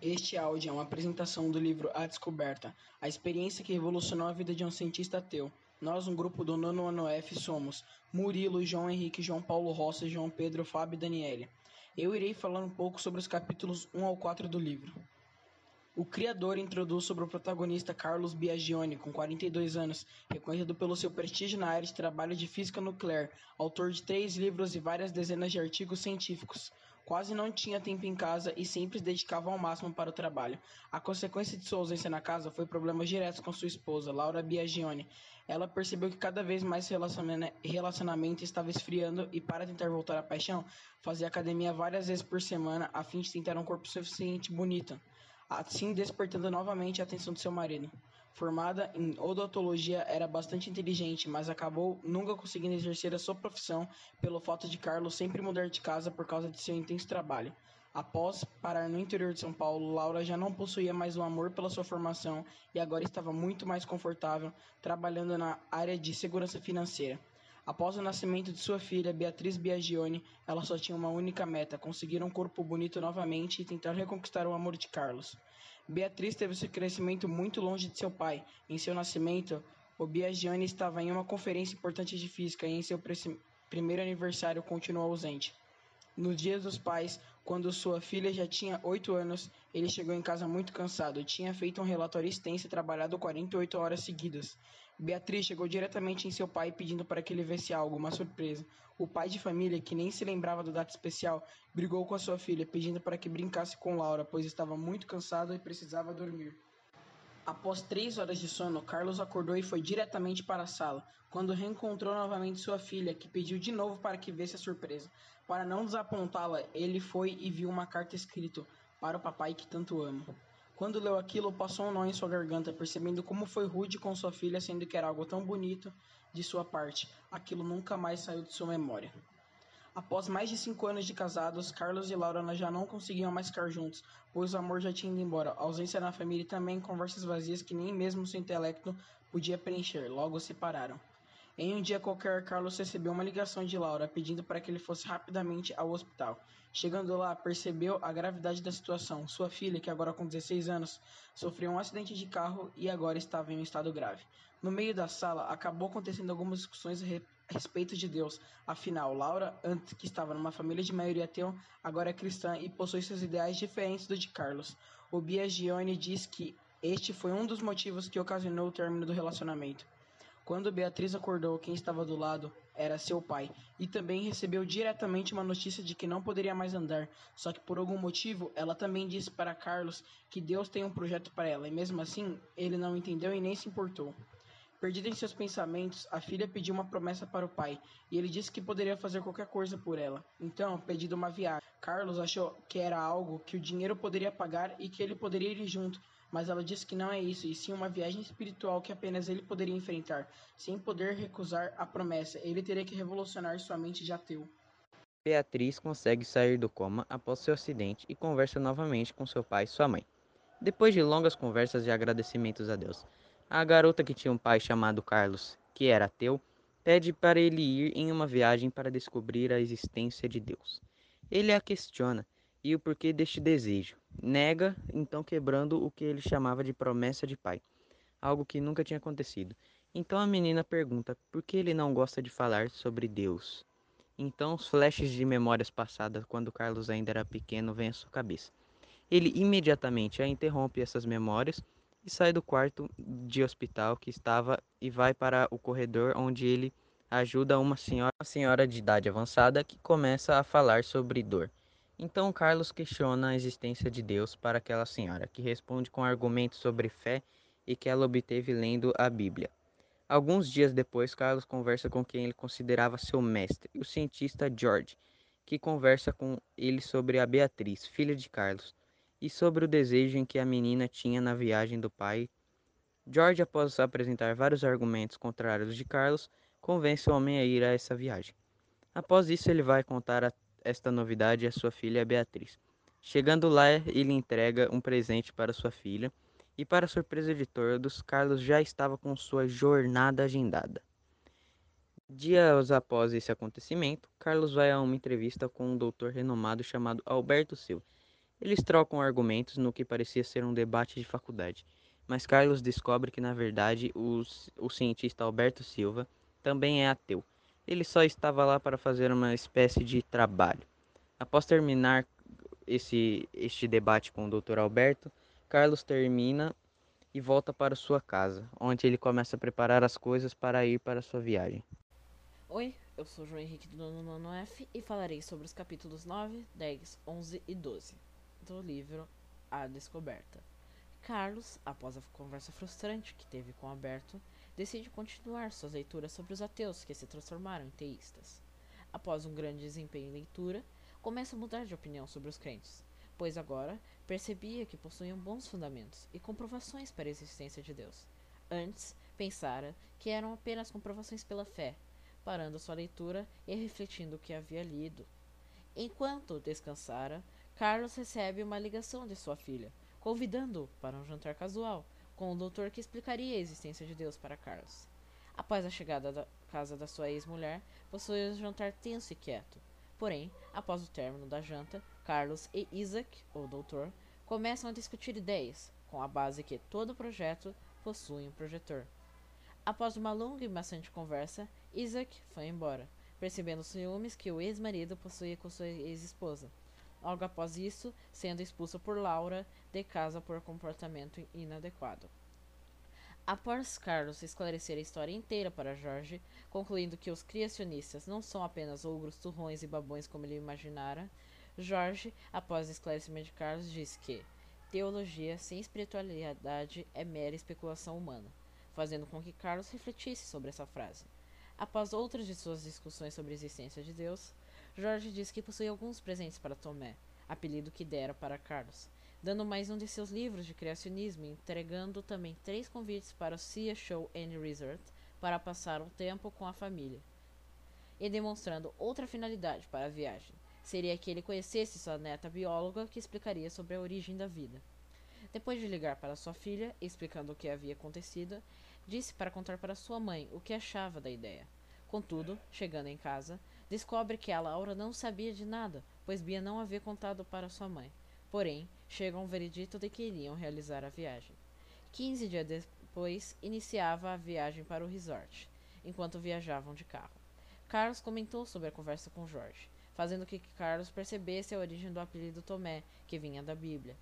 Este áudio é uma apresentação do livro A Descoberta, a experiência que revolucionou a vida de um cientista ateu. Nós, um grupo do nono ano F, somos Murilo, João Henrique, João Paulo Rossi, João Pedro, Fábio e Daniele. Eu irei falar um pouco sobre os capítulos 1 ao 4 do livro. O criador introduz sobre o protagonista Carlos Biagioni, com 42 anos, reconhecido pelo seu prestígio na área de trabalho de física nuclear, autor de três livros e várias dezenas de artigos científicos. Quase não tinha tempo em casa e sempre se dedicava ao máximo para o trabalho. A consequência de sua ausência na casa foi problemas diretos com sua esposa, Laura Biagioni. Ela percebeu que cada vez mais seu relacionamento estava esfriando e, para tentar voltar à paixão, fazia academia várias vezes por semana a fim de tentar um corpo suficiente bonito assim despertando novamente a atenção de seu marido. Formada em odontologia, era bastante inteligente, mas acabou nunca conseguindo exercer a sua profissão pelo fato de Carlos sempre mudar de casa por causa de seu intenso trabalho. Após parar no interior de São Paulo, Laura já não possuía mais o amor pela sua formação e agora estava muito mais confortável trabalhando na área de segurança financeira. Após o nascimento de sua filha, Beatriz Biagioni, ela só tinha uma única meta: conseguir um corpo bonito novamente e tentar reconquistar o amor de Carlos. Beatriz teve seu crescimento muito longe de seu pai. Em seu nascimento, o Biagioni estava em uma conferência importante de física e em seu primeiro aniversário continuou ausente. No dia dos pais, quando sua filha já tinha oito anos, ele chegou em casa muito cansado. Tinha feito um relatório extenso e trabalhado 48 horas seguidas. Beatriz chegou diretamente em seu pai pedindo para que ele visse algo, uma surpresa. O pai de família, que nem se lembrava do data especial, brigou com a sua filha, pedindo para que brincasse com Laura, pois estava muito cansado e precisava dormir. Após três horas de sono, Carlos acordou e foi diretamente para a sala, quando reencontrou novamente sua filha, que pediu de novo para que visse a surpresa. Para não desapontá-la, ele foi e viu uma carta escrita para o papai que tanto ama. Quando leu aquilo, passou um nó em sua garganta, percebendo como foi rude com sua filha, sendo que era algo tão bonito de sua parte. Aquilo nunca mais saiu de sua memória. Após mais de cinco anos de casados, Carlos e Laura já não conseguiam mais ficar juntos, pois o amor já tinha ido embora. A ausência na família e também conversas vazias que nem mesmo seu intelecto podia preencher. Logo se separaram. Em um dia qualquer, Carlos recebeu uma ligação de Laura pedindo para que ele fosse rapidamente ao hospital. Chegando lá, percebeu a gravidade da situação. Sua filha, que agora com 16 anos, sofreu um acidente de carro e agora estava em um estado grave. No meio da sala, acabou acontecendo algumas discussões a respeito de Deus. Afinal, Laura, antes que estava numa família de maioria ateu, agora é cristã e possui seus ideais diferentes do de Carlos. O Biagione diz que este foi um dos motivos que ocasionou o término do relacionamento. Quando Beatriz acordou, quem estava do lado era seu pai, e também recebeu diretamente uma notícia de que não poderia mais andar. Só que por algum motivo, ela também disse para Carlos que Deus tem um projeto para ela, e mesmo assim, ele não entendeu e nem se importou. Perdida em seus pensamentos, a filha pediu uma promessa para o pai, e ele disse que poderia fazer qualquer coisa por ela. Então, pedindo uma viagem. Carlos achou que era algo que o dinheiro poderia pagar e que ele poderia ir junto, mas ela disse que não é isso, e sim uma viagem espiritual que apenas ele poderia enfrentar, sem poder recusar a promessa. Ele teria que revolucionar sua mente de ateu. Beatriz consegue sair do coma após seu acidente e conversa novamente com seu pai e sua mãe. Depois de longas conversas e agradecimentos a Deus, a garota que tinha um pai chamado Carlos, que era ateu, pede para ele ir em uma viagem para descobrir a existência de Deus. Ele a questiona e o porquê deste desejo. Nega, então quebrando o que ele chamava de promessa de pai, algo que nunca tinha acontecido. Então a menina pergunta por que ele não gosta de falar sobre Deus. Então os flashes de memórias passadas quando Carlos ainda era pequeno vêm à sua cabeça. Ele imediatamente a interrompe essas memórias e sai do quarto de hospital que estava e vai para o corredor onde ele ajuda uma senhora, uma senhora de idade avançada que começa a falar sobre dor. Então Carlos questiona a existência de Deus para aquela senhora, que responde com argumentos sobre fé e que ela obteve lendo a Bíblia. Alguns dias depois, Carlos conversa com quem ele considerava seu mestre, o cientista George, que conversa com ele sobre a Beatriz, filha de Carlos, e sobre o desejo em que a menina tinha na viagem do pai. George, após apresentar vários argumentos contrários de Carlos, convence o homem a ir a essa viagem. Após isso, ele vai contar a esta novidade à sua filha Beatriz. Chegando lá, ele entrega um presente para sua filha e, para surpresa de todos, Carlos já estava com sua jornada agendada. Dias após esse acontecimento, Carlos vai a uma entrevista com um doutor renomado chamado Alberto Silva. Eles trocam argumentos no que parecia ser um debate de faculdade, mas Carlos descobre que, na verdade, o, o cientista Alberto Silva também é ateu. Ele só estava lá para fazer uma espécie de trabalho. Após terminar esse, este debate com o Dr. Alberto, Carlos termina e volta para sua casa, onde ele começa a preparar as coisas para ir para sua viagem. Oi, eu sou João Henrique do Nono F e falarei sobre os capítulos 9, 10, 11 e 12 do livro A Descoberta. Carlos, após a conversa frustrante que teve com Alberto, decide continuar suas leituras sobre os ateus que se transformaram em teístas. Após um grande desempenho em leitura, começa a mudar de opinião sobre os crentes, pois agora percebia que possuíam bons fundamentos e comprovações para a existência de Deus. Antes, pensara que eram apenas comprovações pela fé, parando sua leitura e refletindo o que havia lido. Enquanto descansara, Carlos recebe uma ligação de sua filha, convidando-o para um jantar casual com o doutor que explicaria a existência de Deus para Carlos. Após a chegada da casa da sua ex-mulher, possuía um jantar tenso e quieto. Porém, após o término da janta, Carlos e Isaac, o doutor, começam a discutir ideias, com a base que todo projeto possui um projetor. Após uma longa e maçante conversa, Isaac foi embora, percebendo os ciúmes que o ex-marido possuía com sua ex-esposa. Logo após isso, sendo expulsa por Laura de casa por comportamento inadequado. Após Carlos esclarecer a história inteira para Jorge, concluindo que os criacionistas não são apenas ogros, turrões e babões como ele imaginara, Jorge, após o esclarecimento de Carlos, diz que teologia sem espiritualidade é mera especulação humana, fazendo com que Carlos refletisse sobre essa frase. Após outras de suas discussões sobre a existência de Deus, Jorge diz que possui alguns presentes para Tomé, apelido que dera para Carlos, dando mais um de seus livros de criacionismo e entregando também três convites para o Sea Show and Resort para passar um tempo com a família, e demonstrando outra finalidade para a viagem. Seria que ele conhecesse sua neta bióloga que explicaria sobre a origem da vida. Depois de ligar para sua filha, explicando o que havia acontecido, disse para contar para sua mãe o que achava da ideia. Contudo, chegando em casa, Descobre que a Laura não sabia de nada, pois Bia não havia contado para sua mãe. Porém, chega a um veredito de que iriam realizar a viagem. Quinze dias depois, iniciava a viagem para o resort, enquanto viajavam de carro. Carlos comentou sobre a conversa com Jorge, fazendo que Carlos percebesse a origem do apelido Tomé, que vinha da Bíblia.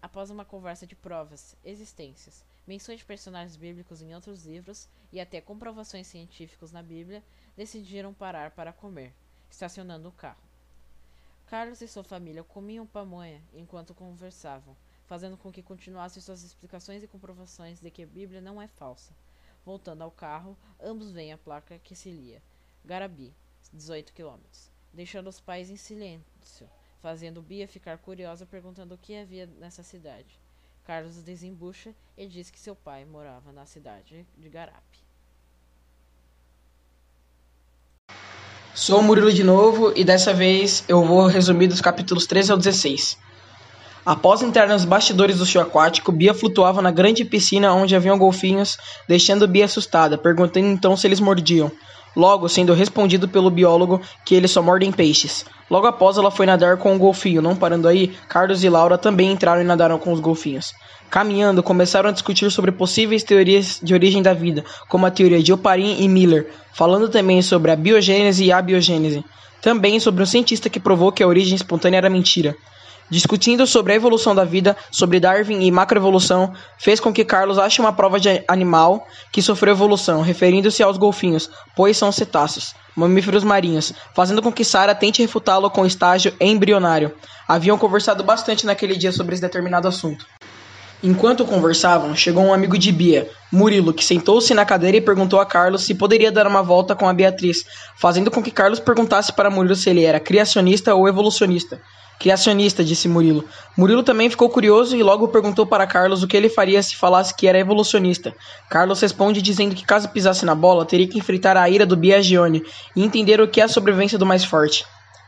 Após uma conversa de provas, existências, menções de personagens bíblicos em outros livros e até comprovações científicas na Bíblia, decidiram parar para comer, estacionando o carro. Carlos e sua família comiam pamonha enquanto conversavam, fazendo com que continuassem suas explicações e comprovações de que a Bíblia não é falsa. Voltando ao carro, ambos veem a placa que se lia: Garabi, 18 km, deixando os pais em silêncio, fazendo Bia ficar curiosa perguntando o que havia nessa cidade. Carlos desembucha e diz que seu pai morava na cidade de Garapi. Sou o Murilo de novo e dessa vez eu vou resumir dos capítulos 13 ao 16. Após entrar nos bastidores do show aquático, Bia flutuava na grande piscina onde haviam golfinhos, deixando Bia assustada, perguntando então se eles mordiam. Logo, sendo respondido pelo biólogo que eles só mordem peixes. Logo após, ela foi nadar com o golfinho. Não parando aí, Carlos e Laura também entraram e nadaram com os golfinhos. Caminhando, começaram a discutir sobre possíveis teorias de origem da vida, como a teoria de Oparin e Miller, falando também sobre a biogênese e a biogênese. Também sobre um cientista que provou que a origem espontânea era mentira. Discutindo sobre a evolução da vida, sobre Darwin e macroevolução, fez com que Carlos ache uma prova de animal que sofreu evolução, referindo-se aos golfinhos, pois são cetáceos, mamíferos marinhos, fazendo com que Sara tente refutá-lo com estágio embrionário. Haviam conversado bastante naquele dia sobre esse determinado assunto. Enquanto conversavam, chegou um amigo de Bia, Murilo, que sentou-se na cadeira e perguntou a Carlos se poderia dar uma volta com a Beatriz, fazendo com que Carlos perguntasse para Murilo se ele era criacionista ou evolucionista. Criacionista, disse Murilo. Murilo também ficou curioso e logo perguntou para Carlos o que ele faria se falasse que era evolucionista. Carlos responde dizendo que caso pisasse na bola, teria que enfrentar a ira do Biagione e entender o que é a sobrevivência do mais forte.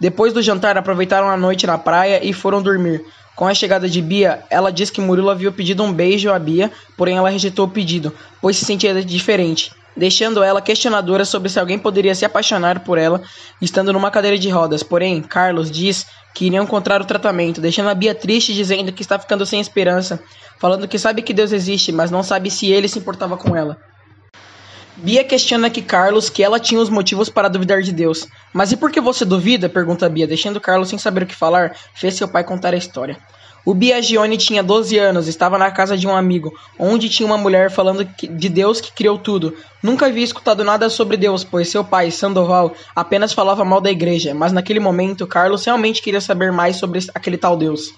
Depois do jantar, aproveitaram a noite na praia e foram dormir. Com a chegada de Bia, ela disse que Murilo havia pedido um beijo a Bia, porém ela rejeitou o pedido, pois se sentia diferente. Deixando ela questionadora sobre se alguém poderia se apaixonar por ela estando numa cadeira de rodas. Porém, Carlos diz que iriam encontrar o tratamento, deixando a Bia triste dizendo que está ficando sem esperança, falando que sabe que Deus existe, mas não sabe se ele se importava com ela. Bia questiona que Carlos que ela tinha os motivos para duvidar de Deus. Mas e por que você duvida? pergunta Bia, deixando Carlos sem saber o que falar, fez seu pai contar a história. O Biagione tinha 12 anos, estava na casa de um amigo, onde tinha uma mulher falando de Deus que criou tudo. Nunca havia escutado nada sobre Deus, pois seu pai, Sandoval, apenas falava mal da igreja, mas naquele momento Carlos realmente queria saber mais sobre aquele tal Deus.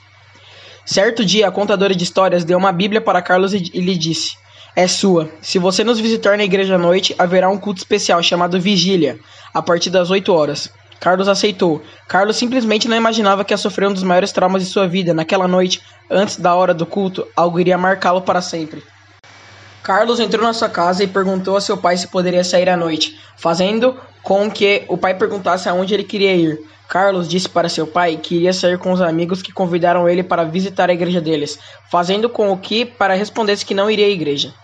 Certo dia, a contadora de histórias deu uma Bíblia para Carlos e lhe disse: É sua. Se você nos visitar na igreja à noite, haverá um culto especial chamado Vigília, a partir das 8 horas. Carlos aceitou. Carlos simplesmente não imaginava que ia sofrer um dos maiores traumas de sua vida. Naquela noite, antes da hora do culto, algo iria marcá-lo para sempre. Carlos entrou na sua casa e perguntou a seu pai se poderia sair à noite, fazendo com que o pai perguntasse aonde ele queria ir. Carlos disse para seu pai que iria sair com os amigos que convidaram ele para visitar a igreja deles, fazendo com que para respondesse que não iria à igreja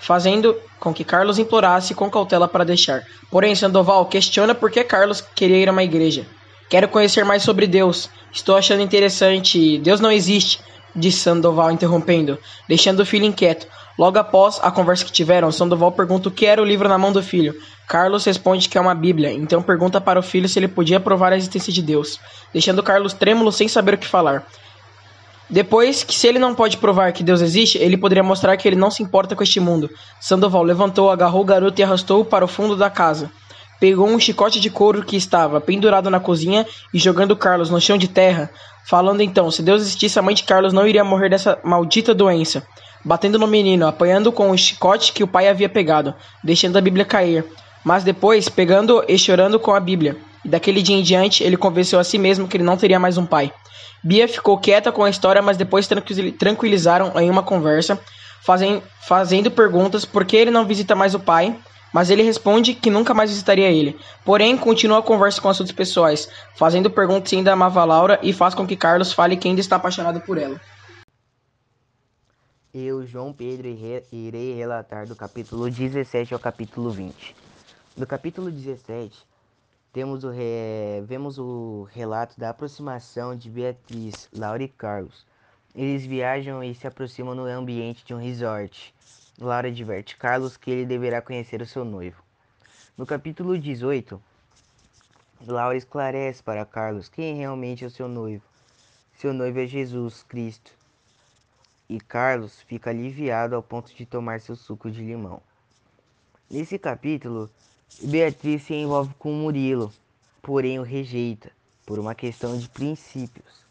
fazendo com que Carlos implorasse com cautela para deixar. Porém, Sandoval questiona por que Carlos queria ir a uma igreja. Quero conhecer mais sobre Deus. Estou achando interessante. Deus não existe, disse Sandoval, interrompendo, deixando o filho inquieto. Logo após a conversa que tiveram, Sandoval pergunta o que era o livro na mão do filho. Carlos responde que é uma Bíblia, então pergunta para o filho se ele podia provar a existência de Deus, deixando Carlos trêmulo sem saber o que falar. Depois que se ele não pode provar que Deus existe, ele poderia mostrar que ele não se importa com este mundo. Sandoval levantou, agarrou o garoto e arrastou-o para o fundo da casa. Pegou um chicote de couro que estava pendurado na cozinha e jogando Carlos no chão de terra, falando então, se Deus existisse, a mãe de Carlos não iria morrer dessa maldita doença. Batendo no menino, apanhando com o chicote que o pai havia pegado, deixando a Bíblia cair. Mas depois, pegando e chorando com a Bíblia. E daquele dia em diante, ele convenceu a si mesmo que ele não teria mais um pai. Bia ficou quieta com a história, mas depois tranquilizaram em uma conversa, fazem, fazendo perguntas por que ele não visita mais o pai, mas ele responde que nunca mais visitaria ele. Porém, continua a conversa com assuntos pessoais, fazendo perguntas se ainda amava Laura e faz com que Carlos fale que ainda está apaixonado por ela. Eu, João Pedro, irei relatar do capítulo 17 ao capítulo 20. No capítulo 17, temos o re... vemos o relato da aproximação de Beatriz, Laura e Carlos. Eles viajam e se aproximam no ambiente de um resort. Laura adverte Carlos que ele deverá conhecer o seu noivo. No capítulo 18, Laura esclarece para Carlos quem realmente é o seu noivo. Seu noivo é Jesus Cristo. E Carlos fica aliviado ao ponto de tomar seu suco de limão. Nesse capítulo, Beatriz se envolve com Murilo, porém o rejeita, por uma questão de princípios.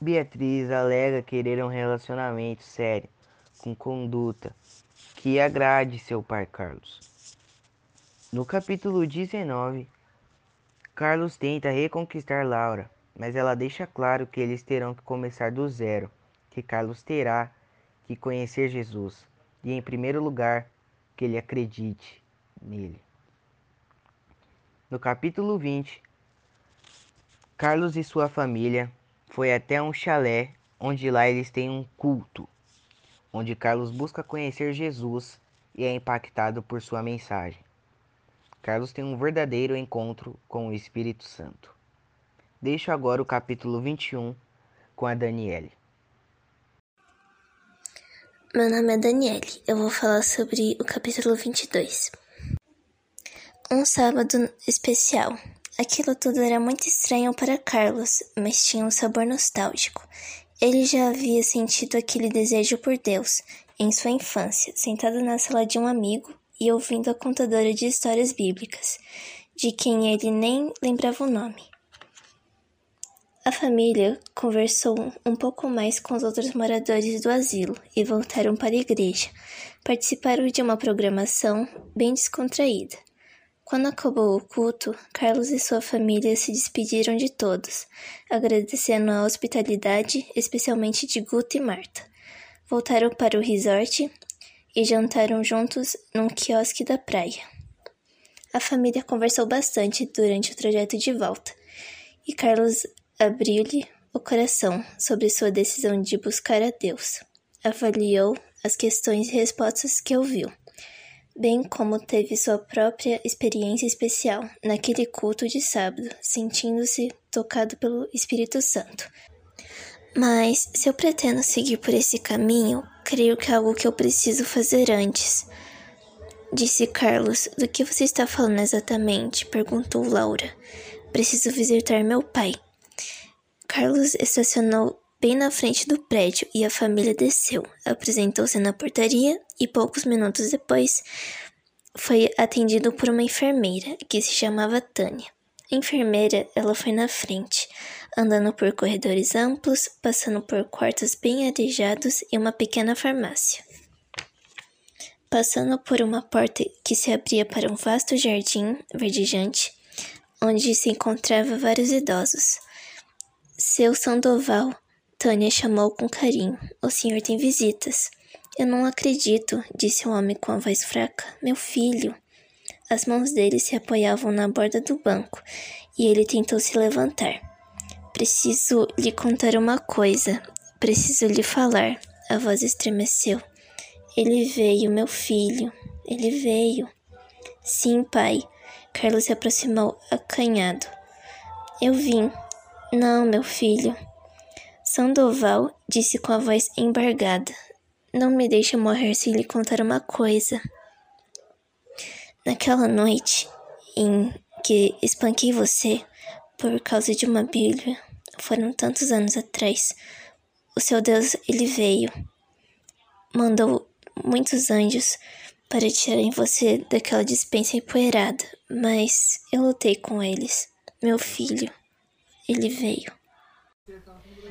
Beatriz alega querer um relacionamento sério, com conduta, que agrade seu pai Carlos. No capítulo 19, Carlos tenta reconquistar Laura, mas ela deixa claro que eles terão que começar do zero, que Carlos terá que conhecer Jesus e, em primeiro lugar, que ele acredite nele. No capítulo 20, Carlos e sua família foi até um chalé onde lá eles têm um culto, onde Carlos busca conhecer Jesus e é impactado por sua mensagem. Carlos tem um verdadeiro encontro com o Espírito Santo. Deixo agora o capítulo 21 com a Daniele. Meu nome é Daniele. Eu vou falar sobre o capítulo 22. Um sábado especial. Aquilo tudo era muito estranho para Carlos, mas tinha um sabor nostálgico. Ele já havia sentido aquele desejo por Deus em sua infância, sentado na sala de um amigo e ouvindo a contadora de histórias bíblicas, de quem ele nem lembrava o nome. A família conversou um pouco mais com os outros moradores do asilo e voltaram para a igreja. Participaram de uma programação bem descontraída. Quando acabou o culto, Carlos e sua família se despediram de todos, agradecendo a hospitalidade, especialmente de Guto e Marta. Voltaram para o resort e jantaram juntos num quiosque da praia. A família conversou bastante durante o trajeto de volta, e Carlos abriu-lhe o coração sobre sua decisão de buscar a Deus. Avaliou as questões e respostas que ouviu bem como teve sua própria experiência especial naquele culto de sábado, sentindo-se tocado pelo Espírito Santo. Mas se eu pretendo seguir por esse caminho, creio que é algo que eu preciso fazer antes. Disse Carlos. Do que você está falando exatamente? perguntou Laura. Preciso visitar meu pai. Carlos estacionou bem na frente do prédio e a família desceu, apresentou-se na portaria e poucos minutos depois foi atendido por uma enfermeira que se chamava Tânia. A enfermeira, ela foi na frente, andando por corredores amplos, passando por quartos bem arejados e uma pequena farmácia. Passando por uma porta que se abria para um vasto jardim verdejante, onde se encontrava vários idosos. Seu Sandoval, Tânia chamou com carinho. O senhor tem visitas. Eu não acredito, disse o homem com a voz fraca. Meu filho. As mãos dele se apoiavam na borda do banco e ele tentou se levantar. Preciso lhe contar uma coisa. Preciso lhe falar. A voz estremeceu. Ele veio, meu filho. Ele veio. Sim, pai. Carlos se aproximou, acanhado. Eu vim. Não, meu filho. Sandoval disse com a voz embargada. Não me deixe morrer sem lhe contar uma coisa. Naquela noite em que espanquei você por causa de uma Bíblia, foram tantos anos atrás, o seu Deus, ele veio. Mandou muitos anjos para tirarem você daquela dispensa empoeirada, mas eu lutei com eles. Meu filho, ele veio.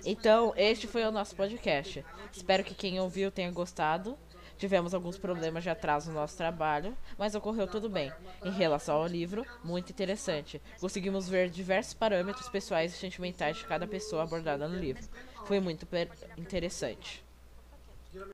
Então, este foi o nosso podcast. Espero que quem ouviu tenha gostado. Tivemos alguns problemas de atraso no nosso trabalho, mas ocorreu tudo bem. Em relação ao livro, muito interessante. Conseguimos ver diversos parâmetros pessoais e sentimentais de cada pessoa abordada no livro. Foi muito interessante.